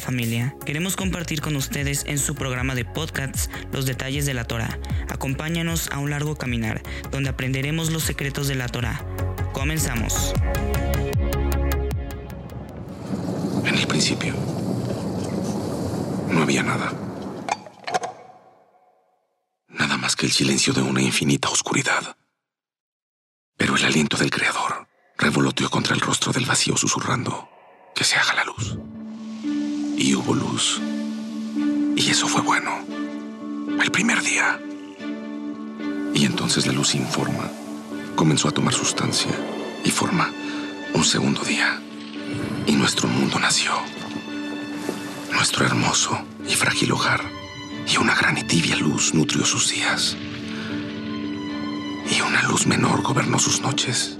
familia. Queremos compartir con ustedes en su programa de podcasts los detalles de la Torah. Acompáñanos a un largo caminar donde aprenderemos los secretos de la Torah. Comenzamos. En el principio, no había nada. Nada más que el silencio de una infinita oscuridad. Pero el aliento del Creador revoloteó contra el rostro del vacío susurrando, que se haga la luz. Y hubo luz. Y eso fue bueno. El primer día. Y entonces la luz sin forma comenzó a tomar sustancia y forma un segundo día. Y nuestro mundo nació. Nuestro hermoso y frágil hogar. Y una gran y tibia luz nutrió sus días. Y una luz menor gobernó sus noches.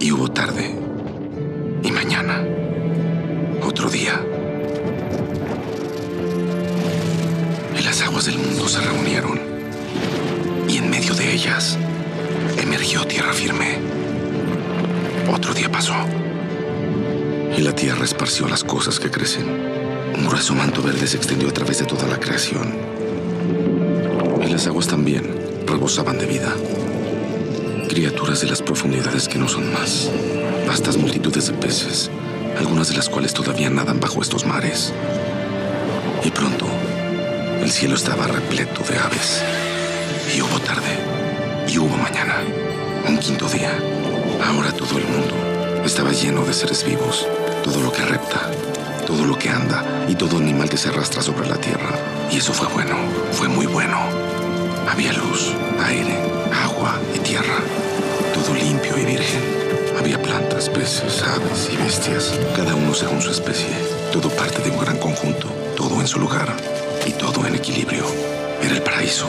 Y hubo tarde y mañana. Otro día. Aguas del mundo se reunieron. Y en medio de ellas emergió tierra firme. Otro día pasó. Y la tierra esparció las cosas que crecen. Un grueso manto verde se extendió a través de toda la creación. Y las aguas también rebosaban de vida. Criaturas de las profundidades que no son más. Vastas multitudes de peces, algunas de las cuales todavía nadan bajo estos mares. Y pronto, el cielo estaba repleto de aves. Y hubo tarde, y hubo mañana, un quinto día. Ahora todo el mundo estaba lleno de seres vivos, todo lo que repta, todo lo que anda y todo animal que se arrastra sobre la tierra. Y eso fue bueno, fue muy bueno. Había luz, aire, agua y tierra, todo limpio y virgen. Había plantas, peces, aves y bestias, cada uno según su especie, todo parte de un gran conjunto, todo en su lugar y todo en equilibrio. Era el paraíso,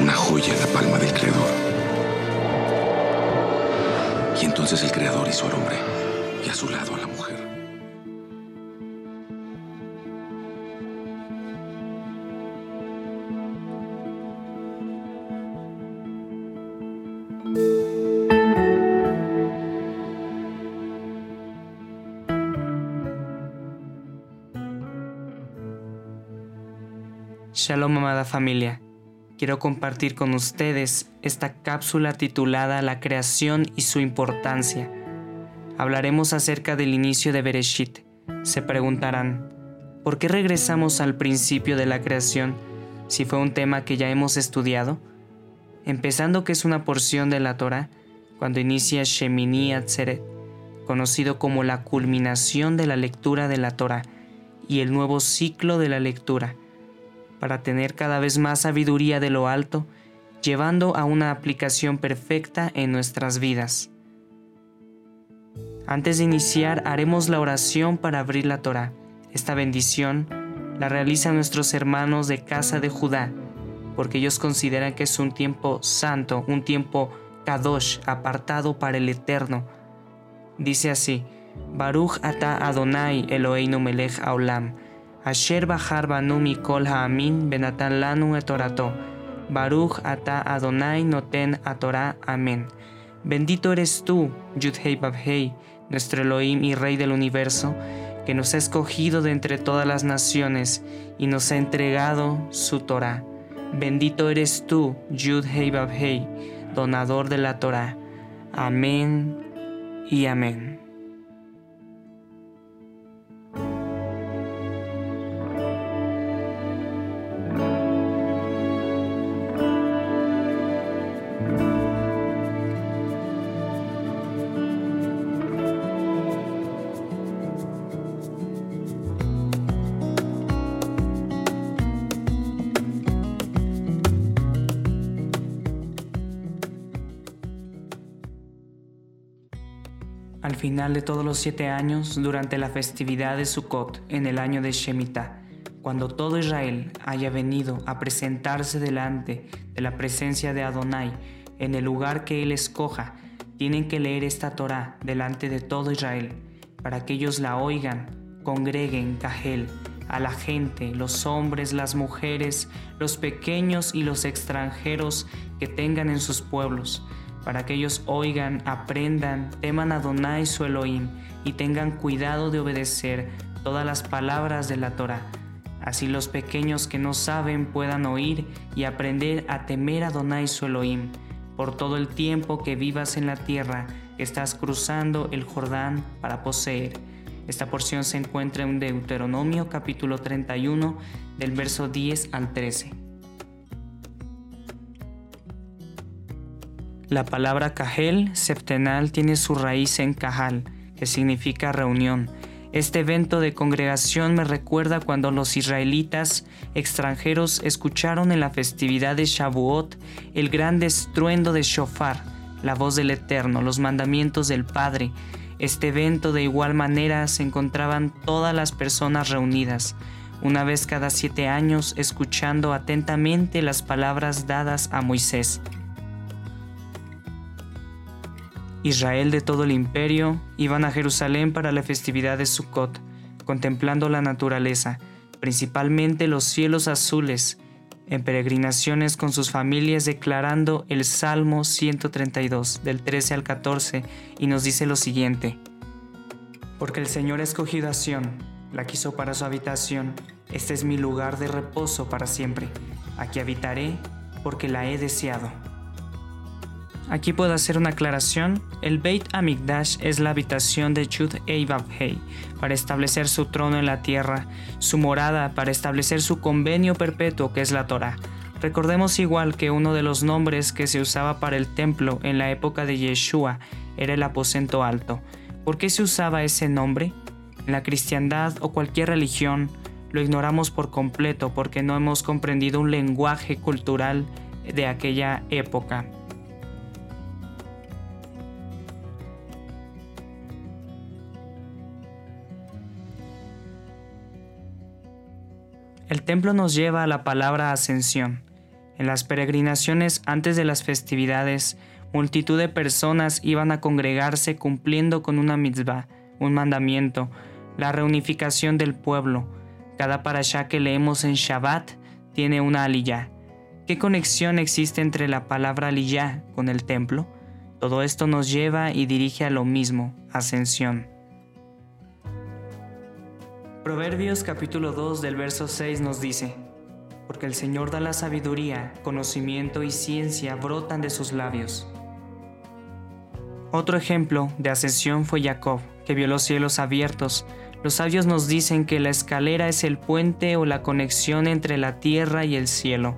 una joya en la palma del Creador. Y entonces el Creador hizo al hombre y a su lado a la mujer. Shalom amada familia. Quiero compartir con ustedes esta cápsula titulada La creación y su importancia. Hablaremos acerca del inicio de Bereshit. Se preguntarán, ¿por qué regresamos al principio de la creación si fue un tema que ya hemos estudiado? Empezando que es una porción de la Torah cuando inicia Shemini Atzeret, conocido como la culminación de la lectura de la Torah y el nuevo ciclo de la lectura para tener cada vez más sabiduría de lo alto, llevando a una aplicación perfecta en nuestras vidas. Antes de iniciar, haremos la oración para abrir la Torah. Esta bendición la realizan nuestros hermanos de casa de Judá, porque ellos consideran que es un tiempo santo, un tiempo kadosh, apartado para el Eterno. Dice así: Baruch ata Adonai Eloheinu melech haolam. Asher Banu Mikol Haamin Benatan Lanu Etorato. Baruch Ata Adonai Noten Atorá. Amén. Bendito eres tú, Yudhei Babhei, nuestro Elohim y Rey del universo, que nos ha escogido de entre todas las naciones y nos ha entregado su Torah. Bendito eres tú, Yudhei Babhei, donador de la Torah. Amén y amén. Final de todos los siete años, durante la festividad de Sukkot, en el año de Shemitah, cuando todo Israel haya venido a presentarse delante de la presencia de Adonai en el lugar que él escoja, tienen que leer esta Torah delante de todo Israel, para que ellos la oigan, congreguen Cajel, a la gente, los hombres, las mujeres, los pequeños y los extranjeros que tengan en sus pueblos, para que ellos oigan, aprendan, teman a Adonai su Elohim y tengan cuidado de obedecer todas las palabras de la Torah. Así los pequeños que no saben puedan oír y aprender a temer a Donai su Elohim, por todo el tiempo que vivas en la tierra que estás cruzando el Jordán para poseer. Esta porción se encuentra en Deuteronomio capítulo 31 del verso 10 al 13. La palabra Cajel septenal tiene su raíz en Cajal, que significa reunión. Este evento de congregación me recuerda cuando los israelitas extranjeros escucharon en la festividad de Shavuot el gran estruendo de Shofar, la voz del Eterno, los mandamientos del Padre. Este evento de igual manera se encontraban todas las personas reunidas, una vez cada siete años, escuchando atentamente las palabras dadas a Moisés. Israel de todo el imperio iban a Jerusalén para la festividad de Sukkot, contemplando la naturaleza, principalmente los cielos azules, en peregrinaciones con sus familias declarando el Salmo 132 del 13 al 14 y nos dice lo siguiente. Porque el Señor ha escogido a Sión, la quiso para su habitación, este es mi lugar de reposo para siempre, aquí habitaré porque la he deseado. Aquí puedo hacer una aclaración. El Beit Amigdash es la habitación de Chud Eivavhei para establecer su trono en la tierra, su morada para establecer su convenio perpetuo que es la Torah. Recordemos igual que uno de los nombres que se usaba para el templo en la época de Yeshua era el aposento alto. ¿Por qué se usaba ese nombre? En la cristiandad o cualquier religión lo ignoramos por completo porque no hemos comprendido un lenguaje cultural de aquella época. El templo nos lleva a la palabra ascensión. En las peregrinaciones antes de las festividades, multitud de personas iban a congregarse cumpliendo con una mitzvah, un mandamiento, la reunificación del pueblo. Cada parashá que leemos en Shabbat tiene una aliyah. ¿Qué conexión existe entre la palabra aliyah con el templo? Todo esto nos lleva y dirige a lo mismo, ascensión. Proverbios capítulo 2 del verso 6 nos dice, Porque el Señor da la sabiduría, conocimiento y ciencia brotan de sus labios. Otro ejemplo de ascensión fue Jacob, que vio los cielos abiertos. Los sabios nos dicen que la escalera es el puente o la conexión entre la tierra y el cielo,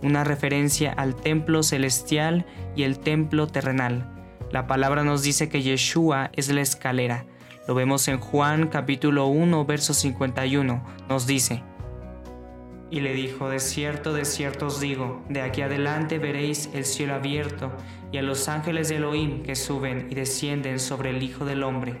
una referencia al templo celestial y el templo terrenal. La palabra nos dice que Yeshua es la escalera, lo vemos en Juan capítulo 1, verso 51. Nos dice, y le dijo, de cierto, de cierto os digo, de aquí adelante veréis el cielo abierto y a los ángeles de Elohim que suben y descienden sobre el Hijo del Hombre.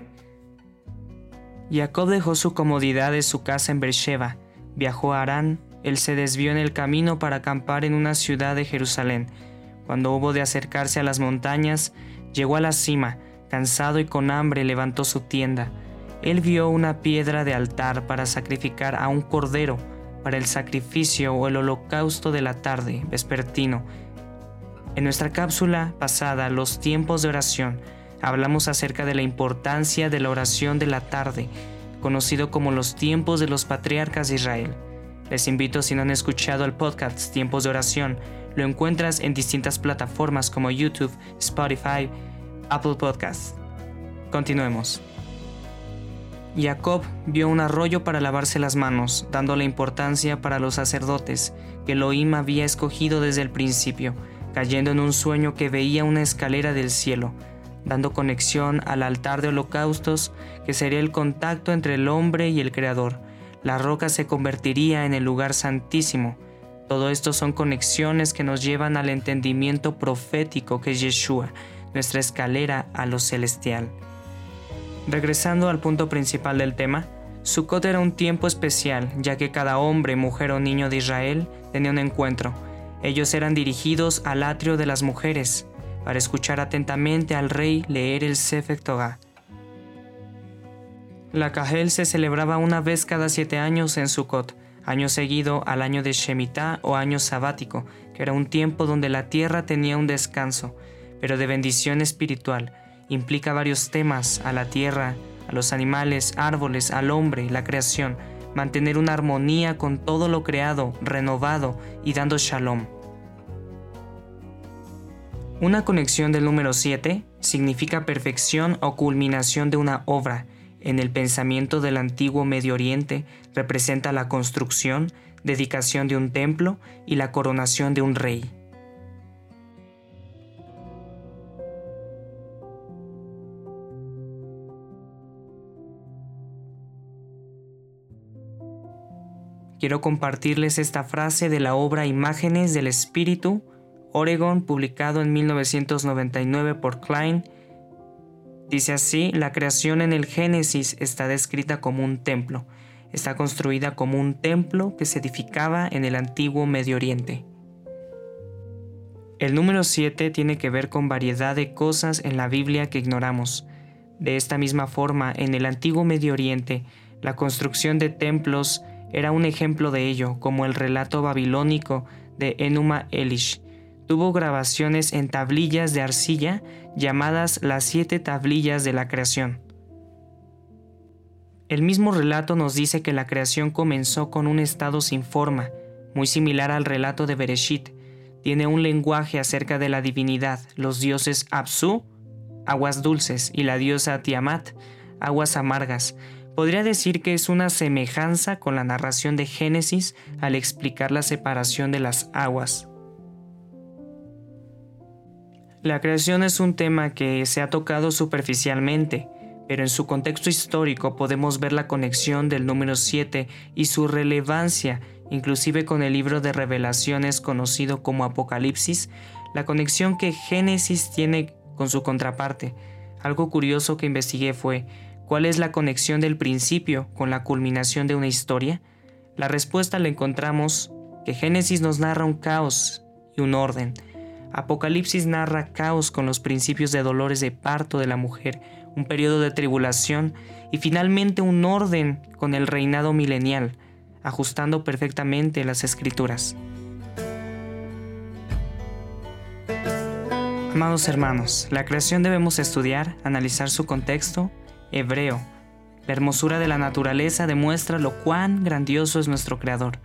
Jacob dejó su comodidad de su casa en Beersheba, viajó a Arán, él se desvió en el camino para acampar en una ciudad de Jerusalén. Cuando hubo de acercarse a las montañas, llegó a la cima, Cansado y con hambre levantó su tienda. Él vio una piedra de altar para sacrificar a un cordero para el sacrificio o el holocausto de la tarde, vespertino. En nuestra cápsula pasada, Los tiempos de oración, hablamos acerca de la importancia de la oración de la tarde, conocido como los tiempos de los patriarcas de Israel. Les invito si no han escuchado el podcast Tiempos de Oración, lo encuentras en distintas plataformas como YouTube, Spotify, Apple Podcast. Continuemos. Jacob vio un arroyo para lavarse las manos, dando la importancia para los sacerdotes que Elohim había escogido desde el principio, cayendo en un sueño que veía una escalera del cielo, dando conexión al altar de holocaustos que sería el contacto entre el hombre y el Creador. La roca se convertiría en el lugar santísimo. Todo esto son conexiones que nos llevan al entendimiento profético que es Yeshua, nuestra escalera a lo celestial. Regresando al punto principal del tema, Sukkot era un tiempo especial, ya que cada hombre, mujer o niño de Israel tenía un encuentro. Ellos eran dirigidos al atrio de las mujeres, para escuchar atentamente al rey leer el Sefer. La Cajel se celebraba una vez cada siete años en Sukkot, año seguido al año de Shemitah o año sabático, que era un tiempo donde la tierra tenía un descanso, pero de bendición espiritual. Implica varios temas a la tierra, a los animales, árboles, al hombre, la creación, mantener una armonía con todo lo creado, renovado y dando shalom. Una conexión del número 7 significa perfección o culminación de una obra. En el pensamiento del antiguo Medio Oriente representa la construcción, dedicación de un templo y la coronación de un rey. Quiero compartirles esta frase de la obra Imágenes del Espíritu, Oregon, publicado en 1999 por Klein. Dice así, la creación en el Génesis está descrita como un templo. Está construida como un templo que se edificaba en el antiguo Medio Oriente. El número 7 tiene que ver con variedad de cosas en la Biblia que ignoramos. De esta misma forma, en el antiguo Medio Oriente, la construcción de templos era un ejemplo de ello, como el relato babilónico de Enuma Elish. Tuvo grabaciones en tablillas de arcilla llamadas las siete tablillas de la creación. El mismo relato nos dice que la creación comenzó con un estado sin forma, muy similar al relato de Bereshit. Tiene un lenguaje acerca de la divinidad, los dioses Absu, aguas dulces, y la diosa Tiamat, aguas amargas, Podría decir que es una semejanza con la narración de Génesis al explicar la separación de las aguas. La creación es un tema que se ha tocado superficialmente, pero en su contexto histórico podemos ver la conexión del número 7 y su relevancia, inclusive con el libro de revelaciones conocido como Apocalipsis, la conexión que Génesis tiene con su contraparte. Algo curioso que investigué fue, ¿Cuál es la conexión del principio con la culminación de una historia? La respuesta la encontramos que Génesis nos narra un caos y un orden. Apocalipsis narra caos con los principios de dolores de parto de la mujer, un periodo de tribulación y finalmente un orden con el reinado milenial, ajustando perfectamente las escrituras. Amados hermanos, la creación debemos estudiar, analizar su contexto hebreo. La hermosura de la naturaleza demuestra lo cuán grandioso es nuestro Creador,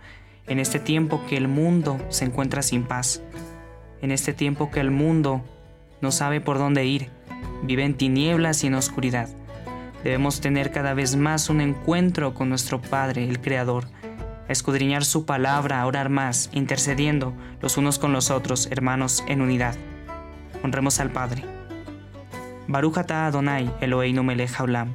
en este tiempo que el mundo se encuentra sin paz, en este tiempo que el mundo no sabe por dónde ir, vive en tinieblas y en oscuridad. Debemos tener cada vez más un encuentro con nuestro Padre, el Creador, escudriñar su palabra, orar más, intercediendo los unos con los otros, hermanos, en unidad. Honremos al Padre. Baruch ata Adonai Eloheinu melech haolam.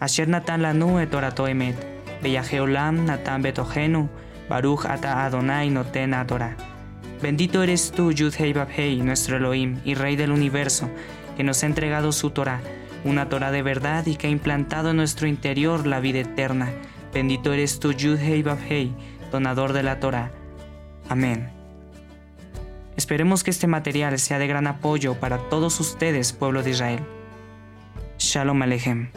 Asher natan lanu et orato emet. Beyaje olam natan betohenu. Baruch ata Adonai noten Torah. Bendito eres tú, Yud Hei nuestro Elohim y Rey del universo, que nos ha entregado su Torah, una Torah de verdad y que ha implantado en nuestro interior la vida eterna. Bendito eres tú, Yud Hei, donador de la Torah. Amén. Esperemos que este material sea de gran apoyo para todos ustedes, pueblo de Israel. Shalom Alejem.